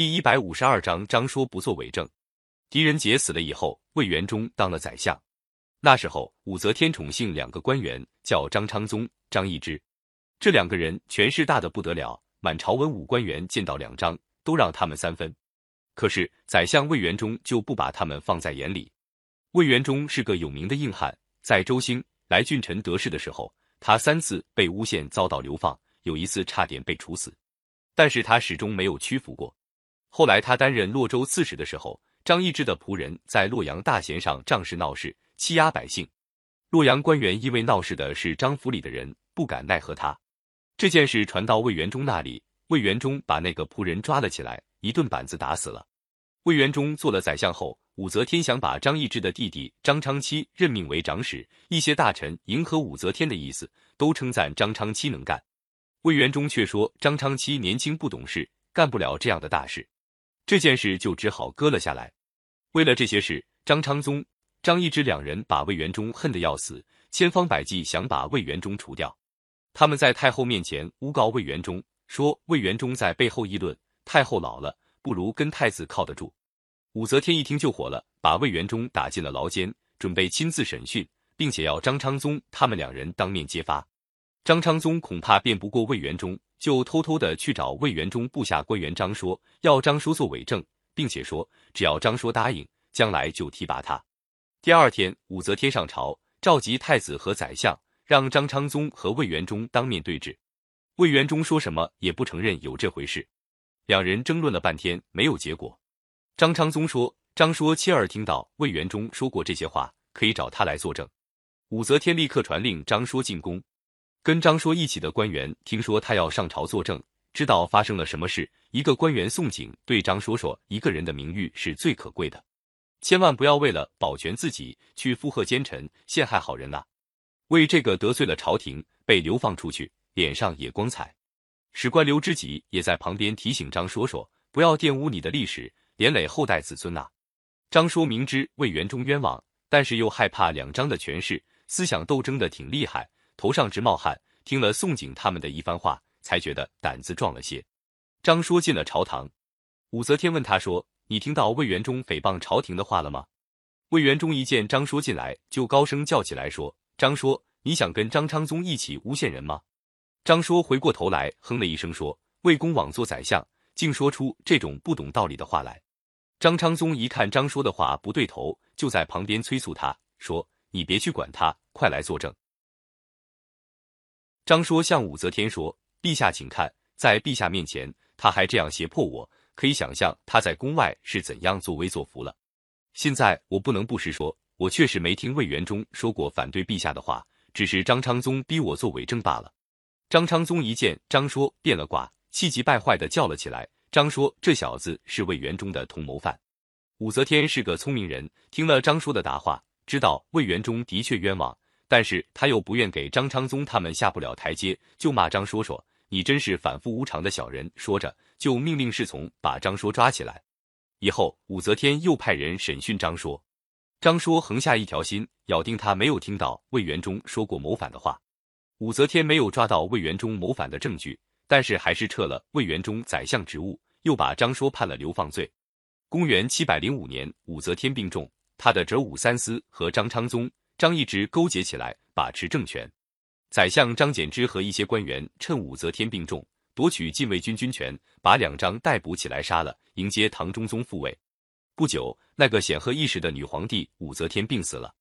第一百五十二章，张说不做伪证。狄仁杰死了以后，魏元忠当了宰相。那时候，武则天宠幸两个官员，叫张昌宗、张易之。这两个人权势大的不得了，满朝文武官员见到两张，都让他们三分。可是宰相魏元忠就不把他们放在眼里。魏元忠是个有名的硬汉，在周兴、来俊臣得势的时候，他三次被诬陷遭到流放，有一次差点被处死，但是他始终没有屈服过。后来他担任洛州刺史的时候，张易之的仆人在洛阳大弦上仗势闹事，欺压百姓。洛阳官员因为闹事的是张府里的人，不敢奈何他。这件事传到魏元忠那里，魏元忠把那个仆人抓了起来，一顿板子打死了。魏元忠做了宰相后，武则天想把张易之的弟弟张昌期任命为长史，一些大臣迎合武则天的意思，都称赞张昌期能干。魏元忠却说张昌期年轻不懂事，干不了这样的大事。这件事就只好搁了下来。为了这些事，张昌宗、张易之两人把魏元忠恨得要死，千方百计想把魏元忠除掉。他们在太后面前诬告魏元忠，说魏元忠在背后议论太后老了，不如跟太子靠得住。武则天一听就火了，把魏元忠打进了牢监，准备亲自审讯，并且要张昌宗他们两人当面揭发。张昌宗恐怕辩不过魏元忠。就偷偷的去找魏元忠部下官员张说，要张说做伪证，并且说只要张说答应，将来就提拔他。第二天，武则天上朝，召集太子和宰相，让张昌宗和魏元忠当面对质。魏元忠说什么也不承认有这回事，两人争论了半天没有结果。张昌宗说，张说亲耳听到魏元忠说过这些话，可以找他来作证。武则天立刻传令张说进宫。跟张说一起的官员听说他要上朝作证，知道发生了什么事。一个官员宋景对张说说：“一个人的名誉是最可贵的，千万不要为了保全自己去附和奸臣，陷害好人呐。”为这个得罪了朝廷，被流放出去，脸上也光彩。史官刘知己也在旁边提醒张说说：“不要玷污你的历史，连累后代子孙呐。”张说明知魏元忠冤枉，但是又害怕两张的权势，思想斗争的挺厉害。头上直冒汗，听了宋景他们的一番话，才觉得胆子壮了些。张说进了朝堂，武则天问他说：“你听到魏元忠诽谤朝廷的话了吗？”魏元忠一见张说进来，就高声叫起来说：“张说，你想跟张昌宗一起诬陷人吗？”张说回过头来，哼了一声说：“魏公枉做宰相，竟说出这种不懂道理的话来。”张昌宗一看张说的话不对头，就在旁边催促他说：“你别去管他，快来作证。”张说向武则天说：“陛下，请看，在陛下面前，他还这样胁迫我，可以想象他在宫外是怎样作威作福了。现在我不能不实说，我确实没听魏元忠说过反对陛下的话，只是张昌宗逼我做伪证罢了。”张昌宗一见张说变了卦，气急败坏的叫了起来：“张说这小子是魏元忠的同谋犯。”武则天是个聪明人，听了张说的答话，知道魏元忠的确冤枉。但是他又不愿给张昌宗他们下不了台阶，就骂张说说：“你真是反复无常的小人。”说着就命令侍从把张说抓起来。以后武则天又派人审讯张说，张说横下一条心，咬定他没有听到魏元忠说过谋反的话。武则天没有抓到魏元忠谋反的证据，但是还是撤了魏元忠宰相职务，又把张说判了流放罪。公元七百零五年，武则天病重，他的侄武三思和张昌宗。张易之勾结起来把持政权，宰相张柬之和一些官员趁武则天病重，夺取禁卫军军权，把两张逮捕起来杀了，迎接唐中宗复位。不久，那个显赫一时的女皇帝武则天病死了。